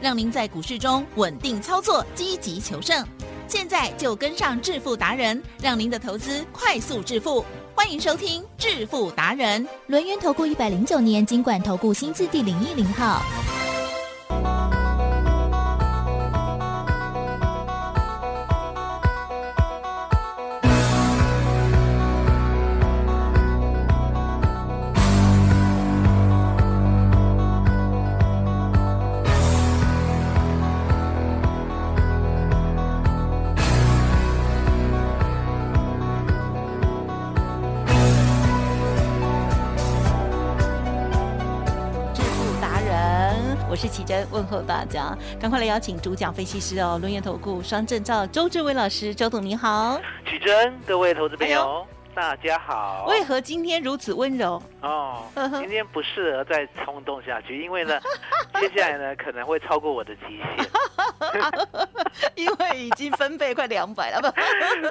让您在股市中稳定操作，积极求胜。现在就跟上致富达人，让您的投资快速致富。欢迎收听致富达人，轮源投顾一百零九年经管投顾新字第零一零号。问候大家，赶快来邀请主讲分析师哦，轮源投顾双证照周志伟老师，周董你好。启真，各位投资朋友，大家好。为何今天如此温柔？哦，今天不适合再冲动下去，因为呢，接下来呢可能会超过我的极限。因为已经分贝快两百了，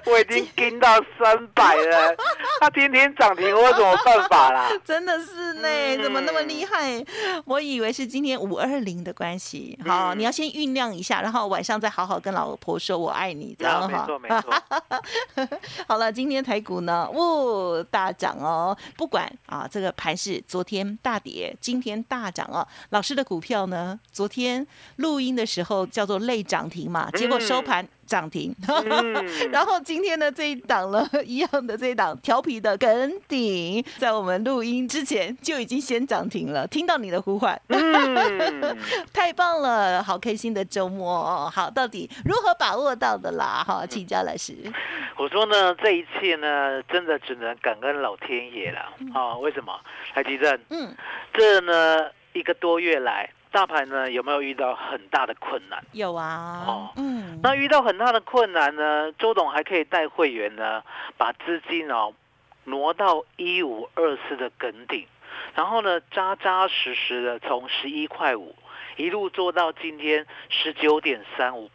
不，我已经跟到三百了，它天天涨停，我有什么办法啦？真的是呢，嗯怎么那么厉害？我以为是今天五二零的关系。好，嗯你要先酝酿一下，然后晚上再好好跟老婆说我爱你，这啊，样哈。没错没错，好了，今天台股呢，哦，大涨哦，不管啊，这个盘是昨天大跌，今天大涨哦。老师的股票呢，昨天录音的时候叫做类涨停嘛，结果收盘涨停。嗯然后今天的这一档呢，一样的这一档调皮的梗顶，在我们录音之前就已经先涨停了。听到你的呼唤，嗯，太棒了，好开心的周末哦。好，到底如何把握到的啦？哈，请教老师。我说呢，这一切呢，真的只能感恩老天爷了啊！为什么？台积电，嗯，这呢一个多月来，大盘呢有没有遇到很大的困难？有啊。哦嗯，那遇到很大的困难呢，周董还可以带会员呢，把资金哦挪到一五二四的梗顶，然后呢扎扎实实的从十一块五一路做到今天十九点三五，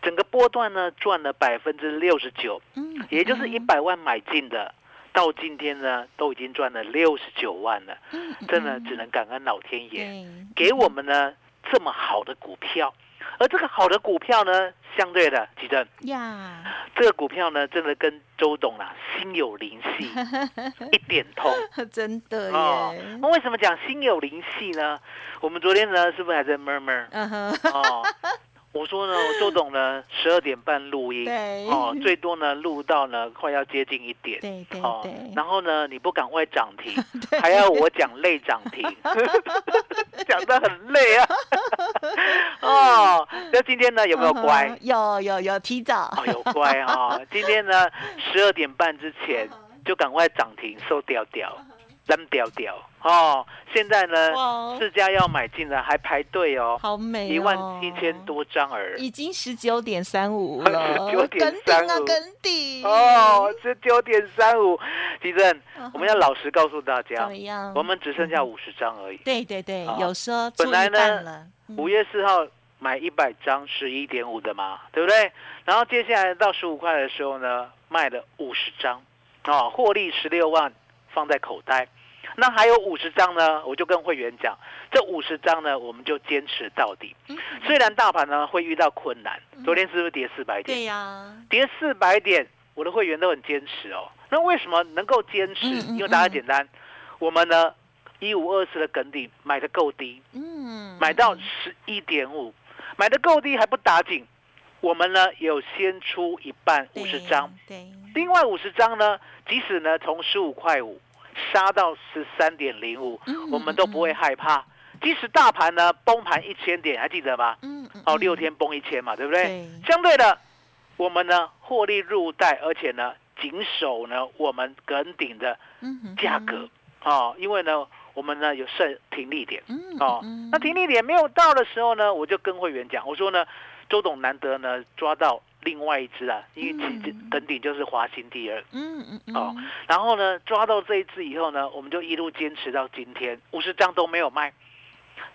整个波段呢赚了百分之六十九，嗯也就是一百万买进的。到今天呢，都已经赚了六十九万了，嗯真的只能感恩老天爷。对给我们呢这么好的股票，而这个好的股票呢，相对的，吉正，呀，这个股票呢，真的跟周董啊心有灵犀，一点通。真的哦耶，。那为什么讲心有灵犀呢？我们昨天呢，是不是还在 murmur？嗯哼，哦，我说呢，我周董呢，十二点半录音，哦，最多呢录到呢快要接近一点，对对哦，然后呢，你不赶快涨停，还要我讲累涨停，讲的很累啊。哦，那今天呢有没有乖？嗯？有有有提早。哦，有乖哈、今天呢十二点半之前就赶快涨停收掉掉，扔掉掉哦。现在呢哇四家要买进来还排队哦，好美哦，一万七千多张而。已已经十九点三五 了，19.35跟顶啊，跟顶哦，十九点三五，地震嗯哼，我们要老实告诉大怎家么，样？我们只剩下五十张而已。对对对，哦有说本来呢五月四号买一百张，十一点五的嘛，对不对？然后接下来到十五块的时候呢，卖了五十张，哦，获利十六万放在口袋。那还有五十张呢，我就跟会员讲，这五十张呢，我们就坚持到底。嗯虽然大盘呢会遇到困难，昨天是不是跌四百点？对呀，跌四百点，我的会员都很坚持哦。那为什么能够坚持？因为大家简单，我们呢一五二四的梗底买的够低，嗯，买到十一点五，买的够低还不打紧。我们呢有先出一半五十张，，对，另外五十张呢，即使呢从十五块五杀到十三点零五，嗯我们都不会害怕。即使大盘呢崩盘一千点，还记得吗？嗯，嗯哦，嗯。六天崩一千嘛，对不对？对，相对的，我们呢获利入袋，而且呢紧守呢我们梗顶的价格。哦，因为呢我们呢有设停利点。嗯哦，那停利点没有到的时候呢，我就跟会员讲，我说呢周董难得呢抓到另外一只啊，因为其实嗯梗顶就是华兴第二，嗯嗯嗯哦然后呢抓到这一只以后呢，我们就一路坚持到今天，五十张都没有卖。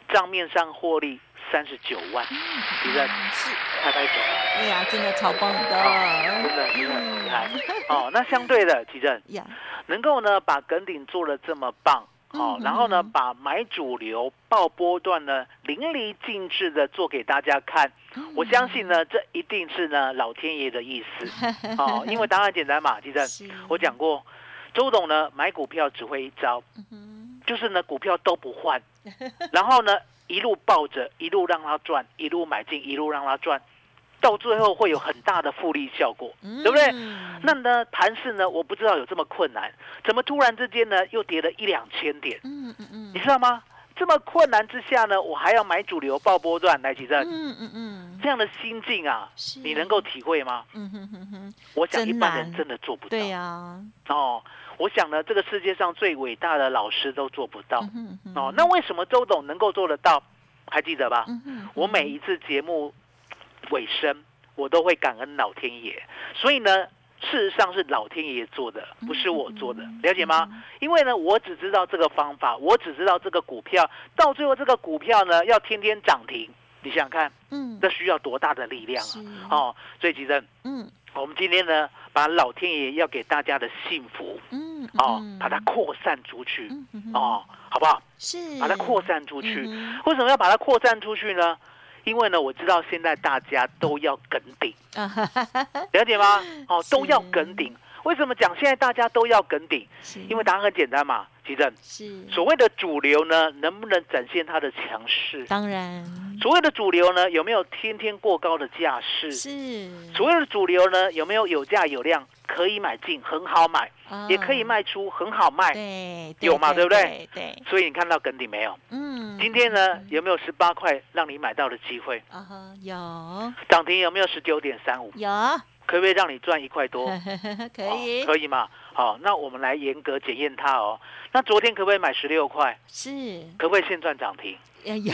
账面上获利三十九万，是不是？是，拍拍手，哎呀，真的超棒的，真的真的很厉害。哦，那相对的，奇正呀，能够呢把梗顶做的这么棒。哦，然后呢，把买主流爆波段呢淋漓尽致的做给大家看，我相信呢，这一定是呢老天爷的意思。哦，因为答案简单嘛，其实我讲过，周董呢买股票只会一招，就是呢股票都不换，然后呢一路抱着，一路让他赚，一路买进，一路让他赚。到最后会有很大的复利效果，对不对？那呢，盘市呢，我不知道有这么困难，怎么突然之间呢又跌了一两千点？嗯嗯嗯，你知道吗？这么困难之下呢，我还要买主流爆波段来提振。嗯嗯嗯，这样的心境啊，你能够体会吗？嗯哼哼哼，我想一般人真的做不到。对呀，哦，我想呢，这个世界上最伟大的老师都做不到。哦，那为什么周董能够做得到？还记得吧？我每一次节目。尾声，我都会感恩老天爷，所以呢，事实上是老天爷做的，不是我做的，了解吗？因为呢，我只知道这个方法，我只知道这个股票，到最后这个股票呢要天天涨停，你想想看，嗯，这需要多大的力量啊？哦，所以吉正，嗯，我们今天呢，把老天爷要给大家的幸福，嗯，哦，把它扩散出去，哦，好不好？是，把它扩散出去。为什么要把它扩散出去呢？因为呢，我知道现在大家都要梗顶，了解吗？哦，都要梗顶。为什么讲现在大家都要梗顶？因为答案很简单嘛，吉正。是。所谓的主流呢，能不能展现它的强势？当然。所谓的主流呢，有没有天天过高的架势？是。所谓的主流呢，有没有有价有量？可以买进，很好买，也可以卖出，很好卖，对，有嘛，对不对？对，所以你看到梗顶没有？嗯，今天呢有没有十八块让你买到的机会？啊哈，有。涨停有没有十九点三五？有。可不可以让你赚一块多？可以，可以嘛？好，那我们来严格检验它哦。那昨天可不可以买十六块？是。可不可以现赚涨停？有。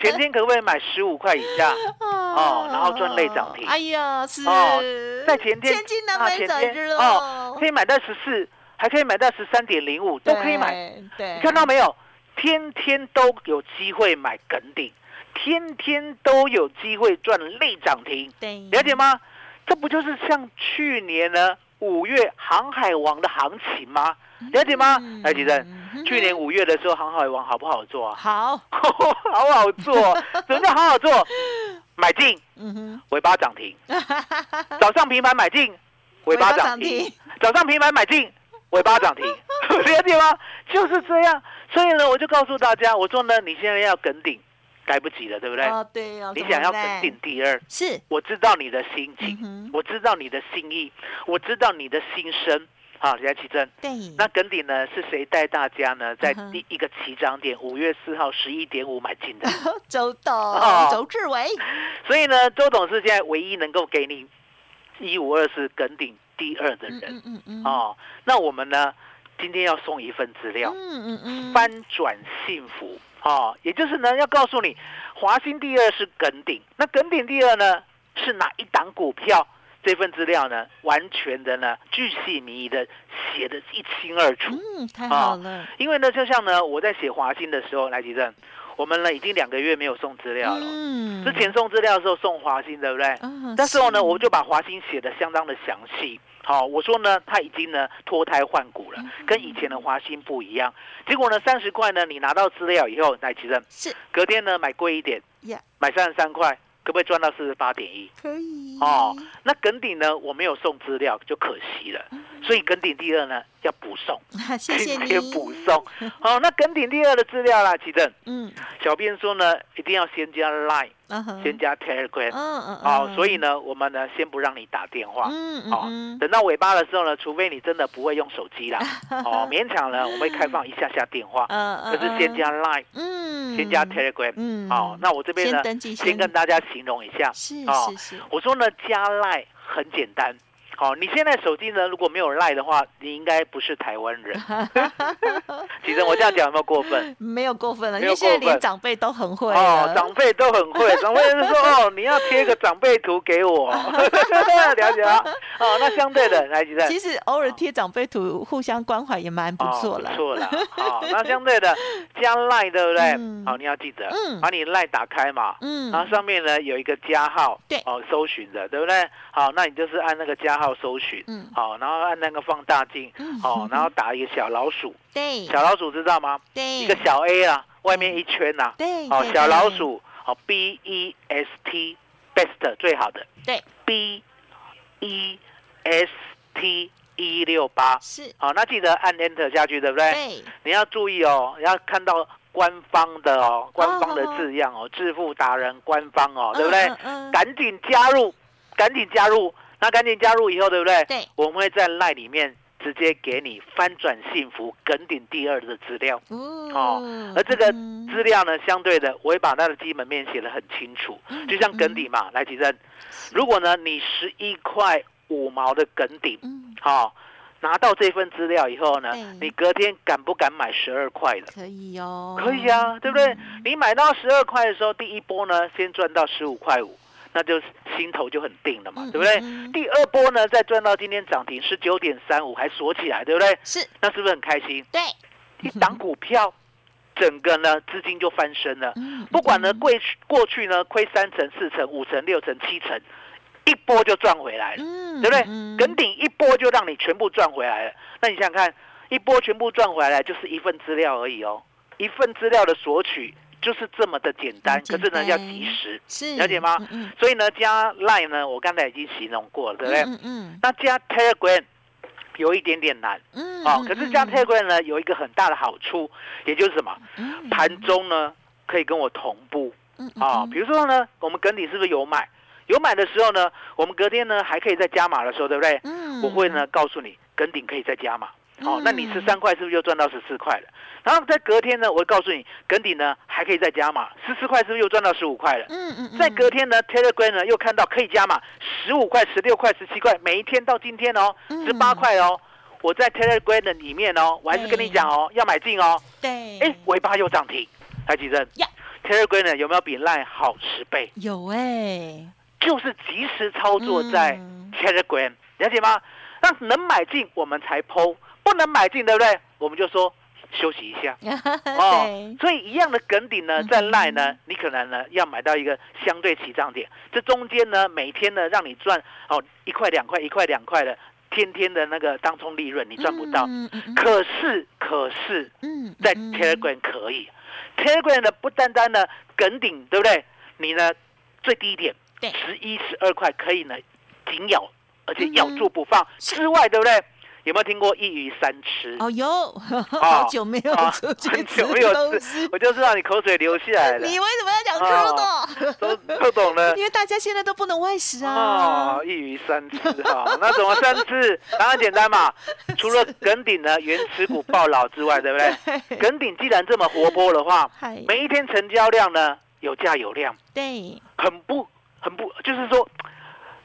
前天可不可以买十五块以下？哦，然后赚类涨停。哎呀，是。哦，在前天，前天哦，可以买到十四，还可以买到十三点零五，都可以买。对。你看到没有？天天都有机会买梗顶，天天都有机会赚类涨停。对。了解吗？这不就是像去年呢五月航海王的行情吗？了解吗？来，吉正，去年五月的时候，航海王好不好做啊？好，好好做。怎么叫好好做？买进，尾巴涨停。早上平盘买进，尾巴涨停。早上平盘买进，尾巴涨停。了解吗？就是这样。所以呢，我就告诉大家，我说呢，你现在要跟顶。来不及了，对不对？哦，对你想要肯定第二，是，我知道你的心情，我知道你的心意，我知道你的心声。好，李启正，对，那梗顶呢？是谁带大家呢？在第一个起涨点五月四号十一点五买进的？周董，哦周志伟。所以呢，周董是现在唯一能够给你一五二四梗顶第二的人。嗯嗯嗯。哦，那我们呢？今天要送一份资料。嗯嗯嗯。翻转幸福。哦，也就是呢，要告诉你，华兴第二是耿鼎，那耿鼎第二呢是哪一档股票？这份资料呢，完全的呢，巨细靡遗的写的一清二楚。嗯，太好了。因为呢，就像呢，我在写华兴的时候，来吉正，我们呢已经两个月没有送资料了。嗯。之前送资料的时候送华兴，对不对？嗯。那时候呢，我就把华兴写的相当的详细。好，我说呢，他已经呢脱胎换骨了，跟以前的华兴不一样。结果呢，三十块呢，你拿到资料以后，来其正是隔天呢买贵一点，买三十三块，可不可以赚到四十八点一？可以。哦，那耿鼎呢，我没有送资料，就可惜了。所以耿鼎第二呢要补送，谢谢你补送。好，那耿鼎第二的资料啦，奇正。嗯，小编说呢，一定要先加 Line。先加 Telegram，嗯嗯，好，所以呢，我们呢先不让你打电话，好，等到尾巴的时候呢，除非你真的不会用手机啦，哦，勉强呢，我们会开放一下下电话，嗯嗯，就是先加 Line，嗯，先加 Telegram，嗯，好，那我这边呢，先跟大家形容一下，是是是，我说呢，加 Line 很简单，好，你现在手机呢，如果没有赖的话，你应该不是台湾人。其实我这样讲有没有过分？没有过分了，因为现在连长辈都很会哦，长辈都很会，长辈就说哦，你要贴个长辈图给我，了解了？哦，那相对的，来，吉正，其实偶尔贴长辈图，互相关怀也蛮不错了哦、不。错了。好、那相对的加赖，对不对？好、嗯你要记得，嗯把你赖打开嘛。嗯然后上面呢有一个加号，对哦，搜寻的，对不对？好，那你就是按那个加号搜寻，嗯。好，然后按那个放大镜，嗯。好，然后打一个小老鼠，对。小老鼠知道吗？对。一个小 A 啊，外面一圈呐、对，好，对小老，鼠，哦，B E S T best 最好的。对，B E S T 一六八，是，好，那记得按 Enter 下去，对不对？对，你要注意哦，要看到官方的哦，官方的字样哦，致富达人官方哦，对不对？赶紧加入，赶紧加入，那赶紧加入以后，对不对？对，我们会在 LINE 里面直接给你翻转幸福梗顶第二的资料。哦而这个嗯。资料呢，相对的，我会把它的基本面写得很清楚，嗯就像耿鼎嘛，来，吉珍，如果呢你十一块五毛的耿鼎，嗯，好、拿到这份资料以后呢，你隔天敢不敢买十二块的？可以哦，可以啊，对不对？你买到十二块的时候，第一波呢先赚到十五块五，那就心头就很定了嘛，嗯对不对？第二波呢再赚到今天涨停十九点三五，还锁起来，对不对？是，那是不是很开心？对，一档股票，整个呢资金就翻身了。嗯不管呢嗯过去过去呢亏三成、四成、五成、六成、七成，一波就赚回来了，嗯对不对？嗯耿鼎一波就让你全部赚回来了。那你想想看，一波全部赚回来就是一份资料而已哦，一份资料的索取就是这么的简单，可是呢要及时，是了解吗嗯嗯所以呢加 Line 呢，我刚才已经形容过了，对不对？嗯嗯那加 Telegram 有一点点难嗯，哦，嗯可是加嗯 Telegram 呢有一个很大的好处，也就是什么？嗯盘中呢可以跟我同步嗯啊、嗯比如说呢，我们耿鼎是不是有买？有买的时候呢，我们隔天呢还可以再加码的时候，对不对？嗯我会呢告诉你，跟顶可以再加码。哦，那你嗯十三块是不是又赚到十四块了？然后在隔天呢，我会告诉你，耿底呢还可以再加码，十四块是不是又赚到十五块了？嗯嗯，在隔天呢，Telegram 呢又看到可以加码，十五块、十六块、十七块，每一天到今天哦，嗯十八块哦。我在 Telegram 的里面哦，我还是跟你讲哦，要买进哦。对，哎，尾巴又涨停，台积电呀 Telegram 呢有没有比 Line 好十倍？有哎，就是及时操作在嗯 Telegram，、了解吗？那能买进我们才抛，不能买进，对不对？我们就说休息一下。哦，，所以一样的梗顶呢，在赖呢，你可能呢要买到一个相对起涨点，这中间呢每天呢让你赚哦一块两块一块两块的，天天的那个当冲利润你赚不到。嗯嗯嗯可是可是嗯在嗯 Telegram 可以，Telegram 呢不单单呢梗顶，对不对？你呢最低点十一十二块可以呢紧咬，而且咬住不放是之外，对不对？有没有听过一鱼三吃？哦有，好久没有啊出去很久没有吃，我就知道你口水流下来了。你为什么要讲吃的？都都懂了 因为大家现在都不能外食啊哦，。一鱼三吃哈，那怎么三吃？当然简单嘛，除了耿鼎呢原持股爆老之外，对不对？耿鼎既然这么活泼的话，每一天成交量呢有价有量，对，很不很不，就是说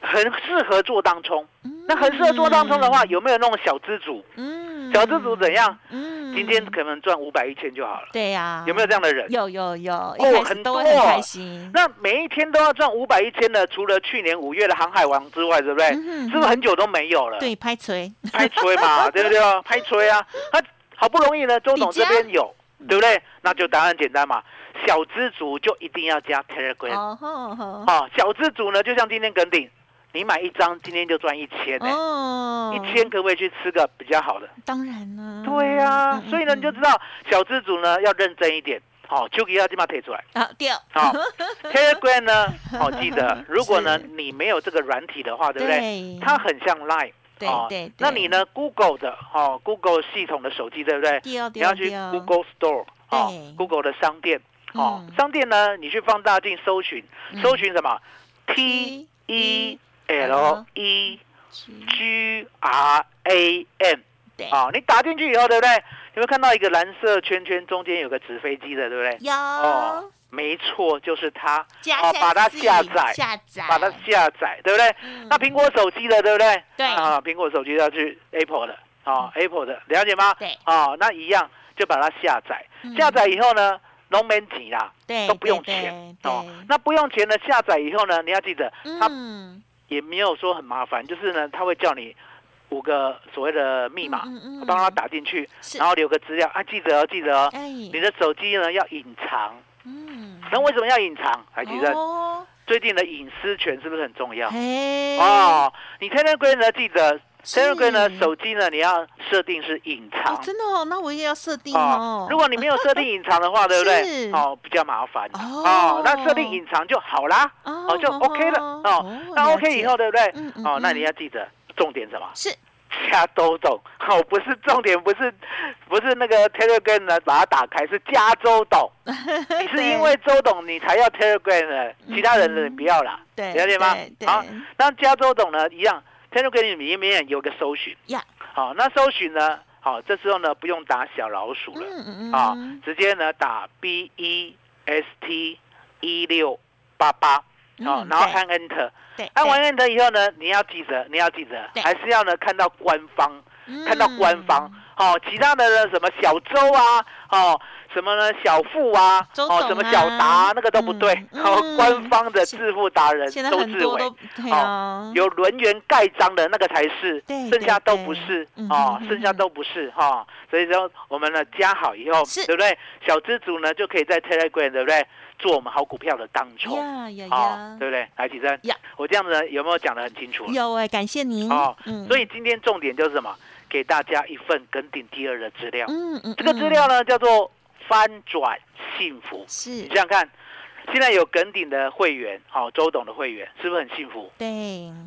很适合做当冲。嗯那很适合做当冲的话，有没有那种小资主？嗯小资主怎样？嗯今天可能赚五百一千就好了，对呀，有没有这样的人？有有有，哦很多很多开心。那每一天都要赚五百一千的，除了去年五月的航海王之外，对不对？是不是很久都没有了？对，拍锤，拍锤嘛，对不对？拍锤啊！他好不容易呢，周董这边有，对不对？那就答案简单嘛，小资族就一定要加 Telegram 哦。小资族呢，就像今天耿鼎，你买一张，今天就赚一千呢。哦，一千可不可以去吃个比较好的？当然了，对呀、嗯所以呢，你就知道小资主呢要认真一点。好、就给要这么提出来。啊掉，好、Telegram 呢，好、记得，如果呢你没有这个软体的话，对不对？对它很像 Line。对哦对对那你呢？Google 的哦，Google 系统的手机，对不对？掉你要去 Google Store 哦，Google 的商店哦嗯，商店呢，你去放大镜搜寻，嗯搜寻什么？T E L E G R A M 对，啊，你打进去以后，对不对？你会看到一个蓝色圈圈，中间有个纸飞机的，对不对？有。哦没错，就是它，加好把它下载。下载，把它下载，对不对？嗯。那苹果手机的，对不对？对。啊，苹果手机要去 Apple 的，啊，Apple 的，了解吗？对。啊，那一样就把它下载，嗯。下载以后呢，农民级啦，对都不用钱。哦。那不用钱的下载以后呢，你要记得，它嗯，也没有说很麻烦，就是呢，他会叫你五个所谓的密码，嗯嗯嗯帮他打进去，然后留个资料啊，记得哦，记得哦，哎，你的手机呢要隐藏。嗯，那为什么要隐藏？海吉生，哦，最近的隐私权是不是很重要？哎，哦，你 Telegram 呢，记得是 Telegram 呢，手机呢，你要设定是隐藏哦，。真的哦，那我也要设定哦哦，，如果你没有设定隐藏的话，对不对 是？哦，比较麻烦。哦哦，那设定隐藏就好啦。哦，就 OK 了。哦，那 OK 以后，对不对嗯嗯？哦，那嗯你要记得重点什么？是加周董，哦，不是重点，不是不是那个 Telegram 呢，把它打开是加州董。你是因为周董你才要 Telegram 的，其他人的你不要啦，对了解吗对？好，那加州董呢一样，Telegram 里面有个搜寻，呀，好，那搜寻呢，好，这时候呢不用打小老鼠了，嗯嗯啊嗯，，直接呢打 B E S T 一六八八，哦嗯，然后按 Enter，对，按完 Enter 以后呢，你要记得，你要记得，对。还是要呢看到官方，看到官方，好，其他的呢什么小周啊，哦，什么呢小富啊，哦，什么小达啊那个都不对，嗯哦，嗯官方的致富达人周志伟很多都。对啊，有轮圆盖章的那个才是，对剩下都不是哦剩下都不是哈。所以说我们呢加好以后，是对不对？小资主呢就可以在 Telegram 对不对？做我们好股票的当冲，呀呀哦呀，，对不对？来，起身呀，我这样子呢有没有讲得很清楚了？有哎，感谢您哦，嗯所以今天重点就是什么？给大家一份跟顶第二的资料。嗯嗯，这个资料呢叫做翻转幸福。是你想想看，现在有耿鼎的会员，好、周董的会员，是不是很幸福？对，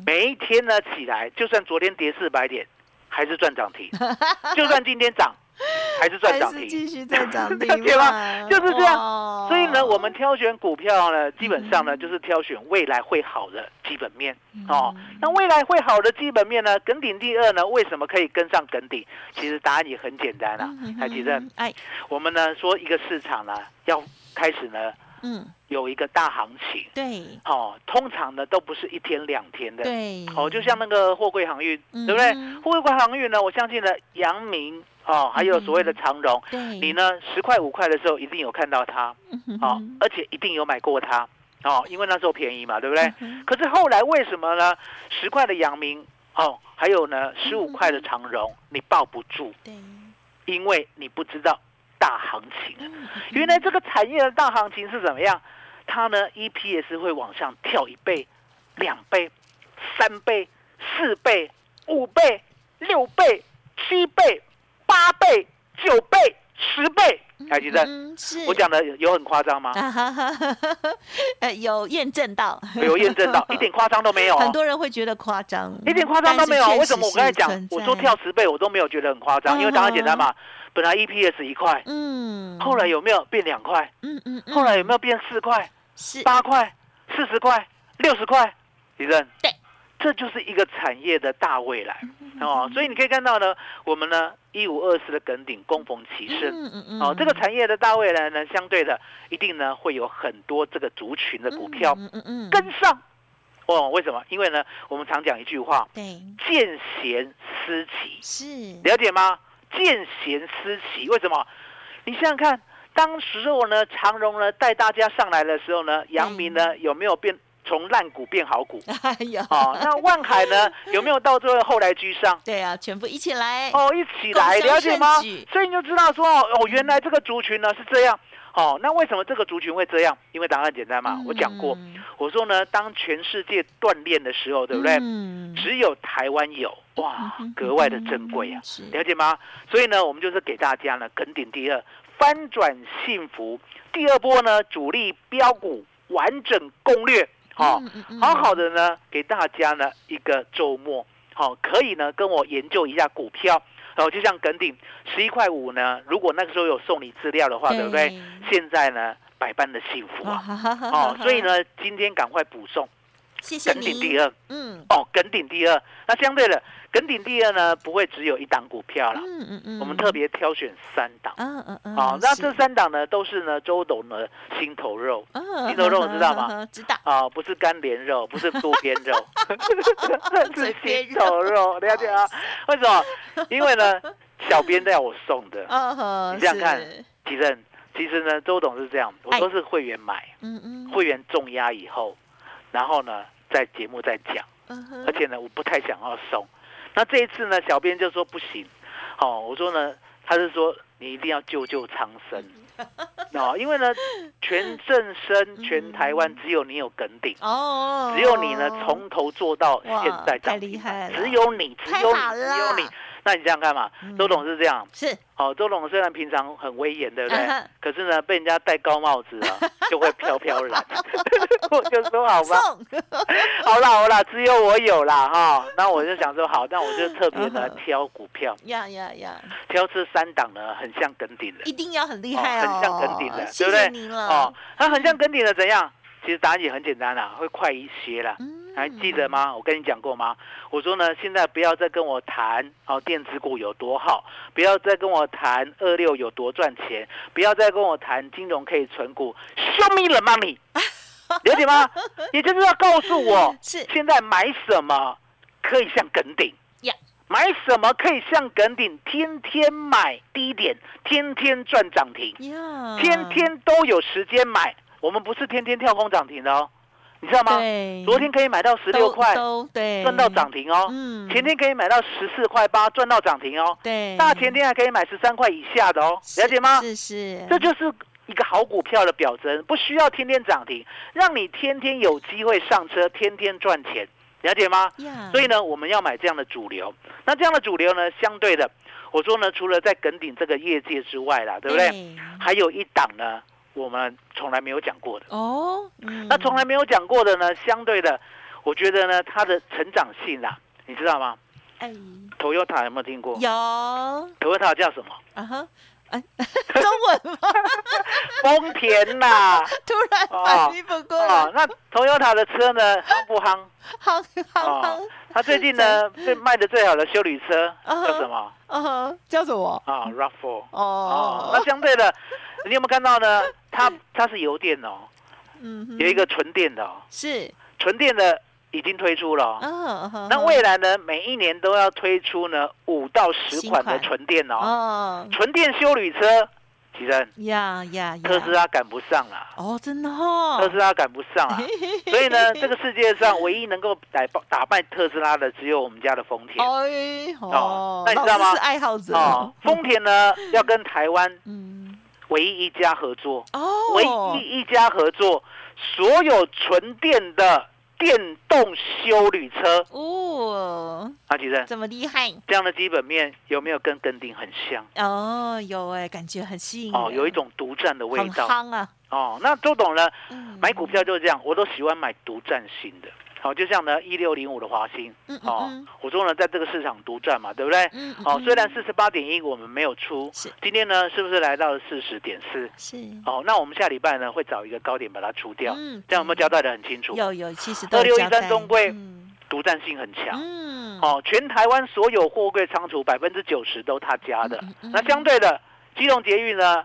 每一天呢起来，就算昨天跌四百点，还是赚涨停；就算今天涨，还是赚涨停。继续在涨停了解吗就是这样所以呢，我们挑选股票呢，基本上呢嗯就是挑选未来会好的基本面哦嗯。那未来会好的基本面呢，耿鼎第二呢，为什么可以跟上耿鼎？其实答案也很简单啊嗯，海奇正，哎，我们呢说一个市场呢要开始呢嗯，有一个大行情。对。哦，通常呢都不是一天两天的。对，哦，就像那个货柜航运，嗯对不对？嗯？货柜航运呢，我相信呢，阳明哦，还有所谓的长荣，对，你呢十块五块的时候一定有看到它，嗯而且一定有买过它，哦，因为那时候便宜嘛，对不对？嗯可是后来为什么呢？十块的阳明，哦，还有呢十五块的长荣，你抱不住，对，因为你不知道大行情。原来这个产业的大行情是怎么样？它呢 EPS 会往上跳一倍、两倍、三倍、四倍、五倍、六倍、七倍、八倍、九倍、十倍。海吉生，嗯是我讲的有很夸张吗？呃，有验证到，有验证到，一点夸张都没有、很哦。多人会觉得夸张，一点夸张都没有。为什么我刚才讲我说跳，十倍，我都没有觉得很夸张？因为答案简单嘛。本来 EPS 一块，嗯，后来有没有变两块？嗯嗯，嗯后来有没有变四块？是八块、四十块、六十块，李正，对，这就是一个产业的大未来哦。所以你可以看到呢，我们呢一五二四的梗顶供逢其胜。嗯嗯嗯哦，这个产业的大未来呢，相对的一定呢会有很多这个族群的股票嗯嗯嗯，跟上。哦，为什么？因为呢，我们常讲一句话对，“见贤思齐是”，了解吗？见贤思齐，为什么？你想想看，当时候呢，长荣呢带大家上来的时候呢，阳明呢有没有变从烂股变好股？哎呀，哦，那万海呢 有没有到最后后来居上？对啊，全部一起来，哦，一起来，了解吗？所以你就知道说，哦，原来这个族群呢是这样。哦，那为什么这个族群会这样？因为答案简单嘛，我讲过，嗯我说呢，当全世界锻炼的时候，对不对？嗯只有台湾有，哇，格外的珍贵啊，是。了解吗？所以呢，我们就是给大家呢，肯定第二翻转幸福，第二波呢，主力标股完整攻略，哦，嗯嗯嗯好好的呢，给大家呢一个周末，好、可以呢跟我研究一下股票，然后就像耿鼎十一块五呢，如果那个时候有送你资料的话，对不对？现在呢百般的幸福啊，哦，所以，呢今天赶快补送，谢谢耿鼎第二嗯哦，耿鼎第二。那相对的，耿鼎第二呢，不会只有一档股票了，嗯嗯嗯，我们特别挑选三档。嗯嗯嗯，好，那是这三档呢，都是呢周董的心头肉嗯心头肉知道吗？嗯知道，啊、不是干连肉，不是肚边肉，嘴是心头肉，了解啊？为什么？因为呢，小编要我送的。你这样看，其实其实呢，周董是这样，我哎都是会员买，嗯嗯，会员重压以后，然后呢，在节目在讲，而且呢，我不太想要送。那这一次呢，小编就说不行，哦，我说呢，他是说你一定要救救苍生，哦，因为呢，全正生全台湾只有你有梗顶。哦，只有你呢，从头做到现在哇太涨停厉害了。只有你，只有你，只有你。了。那你想想看嘛，嗯。周董是这样，是，哦，周董虽然平常很威严，对不对？可是呢，被人家戴高帽子啊，就会飘飘然。我就说好吧，好啦好啦，只有我有啦哈。那我就想说好，那我就特别呢嗯哼挑股票，呀呀呀，挑这三档呢，很像梗顶的。一定要很厉害哦，哦很像梗顶的谢对不对？哦，它很像梗顶的怎样？其实答案也很简单啦，会快一些啦。嗯还记得吗？我跟你讲过吗？我说呢，现在不要再跟我谈哦，电子股有多好，不要再跟我谈二六有多赚钱，不要再跟我谈金融可以存股，Show me the money，了解吗？也就是要告诉我，是现在买什么可以像梗顶呀买什么可以像梗顶，天天买低点，天天赚涨停，呀，天天都有时间买。我们不是天天跳空涨停的哦，你知道吗？昨天可以买到十六都块，对，赚到涨停哦。嗯前天可以买到十四块八，赚到涨停哦。对，大前天还可以买十三块以下的哦，是了解吗？是是，这就是一个好股票的表征，不需要天天涨停，让你天天有机会上车，天天赚钱，了解吗？呀，所以呢，我们要买这样的主流。那这样的主流呢，相对的，我说呢，除了在耿鼎这个业界之外啦，对不对？还有一档呢，我们从来没有讲过的。哦，嗯那从来没有讲过的呢，相对的，我觉得呢，它的成长性啦，你知道吗哎？Toyota 有没有听过有？Toyota 叫什么？啊哈，哎，中文吗？丰田呐、突然反应不过哦，来，那 Toyota 的车呢，夯不夯？哦好，它最近呢，最卖的最好的修理车嗯叫什么？叫什么？啊，Rav4。哦，哦那，相对的，你有没有看到呢？它它是油电哦，嗯哼，有一个纯电的哦，是，纯电的已经推出了。哦。那未来呢，每一年都要推出呢五到十款。的款纯电哦，哦，纯电修旅车，其实呀呀呀，特斯拉赶不上了，哦，真的哦，特斯拉赶不上啊，所以呢，这个世界上唯一能够打败打败特斯拉的，只有我们家的丰田。哎哦哦，那你知道吗？是爱好者。哦。丰田呢，要跟台湾 嗯，唯一一家合作，哦，唯一一家合作，所有纯电的电动修旅车，哦，阿吉生这么厉害。这样的基本面有没有跟跟定很像？哦，有哎，感觉很吸引哦，有一种独占的味很道。夯啊，哦，那周董呢，嗯。买股票就是这样，我都喜欢买独占性的。好、就像呢一六零五的华兴，哦嗯，我说呢在这个市场独占嘛，对不对？嗯，嗯哦，嗯虽然四十八点一我们没有出是，今天呢是不是来到了四十点四？是，哦，那我们下礼拜呢会找一个高点把它出掉，嗯这样有没有交代的很清楚？有有，其实二六一三中贵嗯独占性很强。嗯，哦，全台湾所有货柜仓储百分之九十都他家的。那相对的，基隆捷运呢，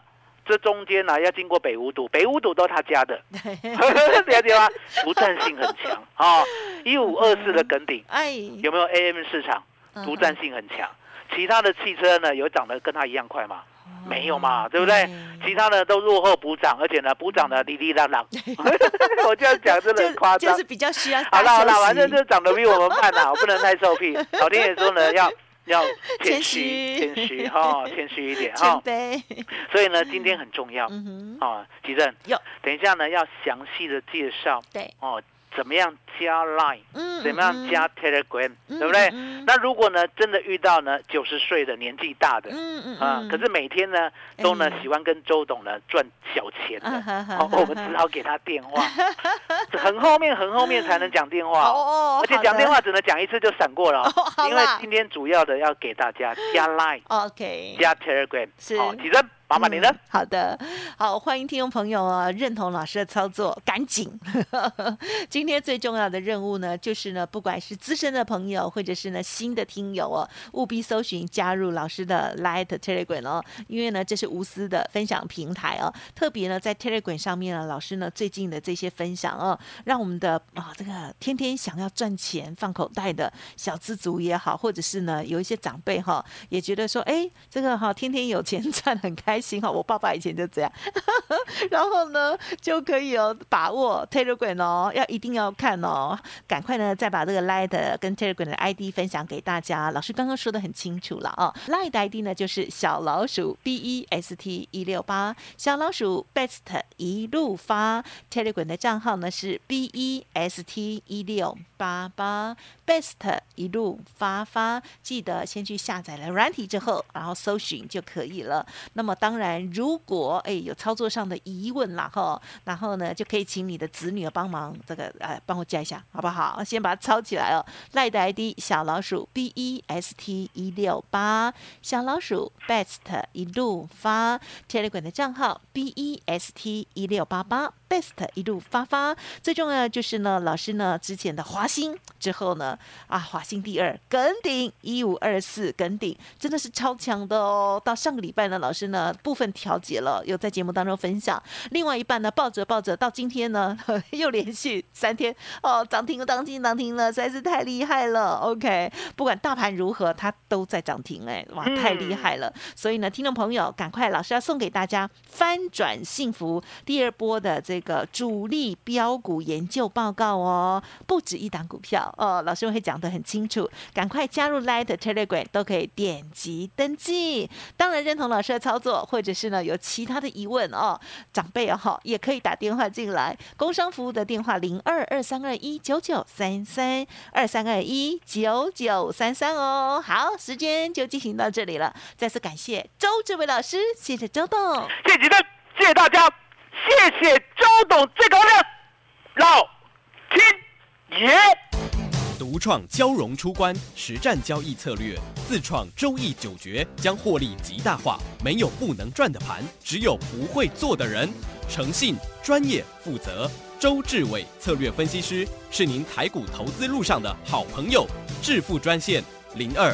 这中间呢、要经过北五堵，北五堵都他家的，了解吗？独占性很强 啊。一五二四的梗顶哎，有没有 AM 市场？嗯独占性很强。其他的汽车呢，有涨得跟他一样快吗？没有嘛，对不对？其他的都落后补涨，而且呢，补涨的哩哩啦啦。我这样讲真的很夸张就就。是比较需要好了好了，大休息反正就长得比我们慢啦，我不能太臭屁。老天爷说呢，要要 谦虚。谦虚哈，谦虚一点谦哈。卑，所以呢，今天很重要。嗯哼，哦，吉正，等一下呢要详细的介绍对，哦，怎么样加 Line，嗯怎么样加 Telegram，嗯对不对？嗯那如果呢真的遇到呢九十岁的年纪大的，嗯嗯啊，可是每天呢都呢哎喜欢跟周董呢赚小钱的啊，哈哈哦，我们只好给他电话，很后面很后面才能讲电话。哦。哦而且讲电话只能讲一次就闪过了因为今天主要的要给大家加 Line、，OK，加 Telegram，是。好，起身麻烦你了。好的，好，欢迎听众朋友啊，认同老师的操作，赶紧。今天最重要的任务呢，就是呢，不管是资深的朋友，或者是呢新的听友哦，务必搜寻加入老师的 Light Telegram 哦，因为呢这是无私的分享平台哦，特别呢在 Telegram 上面呢，老师呢最近的这些分享哦，让我们的啊这个天天想要赚钱放口袋的小资族也好，或者是呢有一些长辈哈，也觉得说，哎，这个哈天天有钱赚很开心哈，我爸爸以前就这样，然后呢就可以哦把握 Telegram 哦，要一定要看哦，赶快呢再把这个 Light 跟 Telegram 的 ID 分享给大家。老师刚刚说的很清楚了啊，Light 的 ID 呢就是小老鼠 B E S T 一六八，小老鼠 Best 一路发，Telegram 的账号呢是 B E S T 一六八八，Best 一路发发，记得先去下载了软体之后，然后搜寻就可以了。那么当当然，如果哎有操作上的疑问然后，然后呢就可以请你的子女帮忙这个呃帮我加一下好不好？先把它抄起来哦。赖的 ID 小老鼠 B E S T 一六八，小老鼠 Best 一路发 Telegram 的账号 B E S T 一六八八。Best 一路发发，最重要的就是呢，老师呢之前的华兴之后呢，啊华兴第二耿鼎一五二四耿鼎，真的是超强的哦。到上个礼拜呢，老师呢部分调节了，有在节目当中分享。另外一半呢，抱着抱着，到今天呢 又连续三天哦涨停涨停涨停了，实在是太厉害了。OK，不管大盘如何，它都在涨停哎，哇太厉害了。所以呢，听众朋友，赶快老师要送给大家翻转幸福第二波的这。这个主力标股研究报告哦，不止一档股票哦，老师会讲得很清楚，赶快加入 Light Telegram 都可以点击登记。当然认同老师的操作，或者是呢有其他的疑问哦，长辈哦也可以打电话进来，工商服务的电话零二二三二一九九三三二三二一九九三三哦。好，时间就进行到这里了，再次感谢周志伟老师，谢谢周董，谢谢的，谢谢大家。谢谢周董最高的老天爷！独创交融出关实战交易策略，自创周易九诀，将获利极大化。没有不能赚的盘，只有不会做的人。诚信、专业、负责，周志伟策略分析师是您台股投资路上的好朋友。致富专线零二。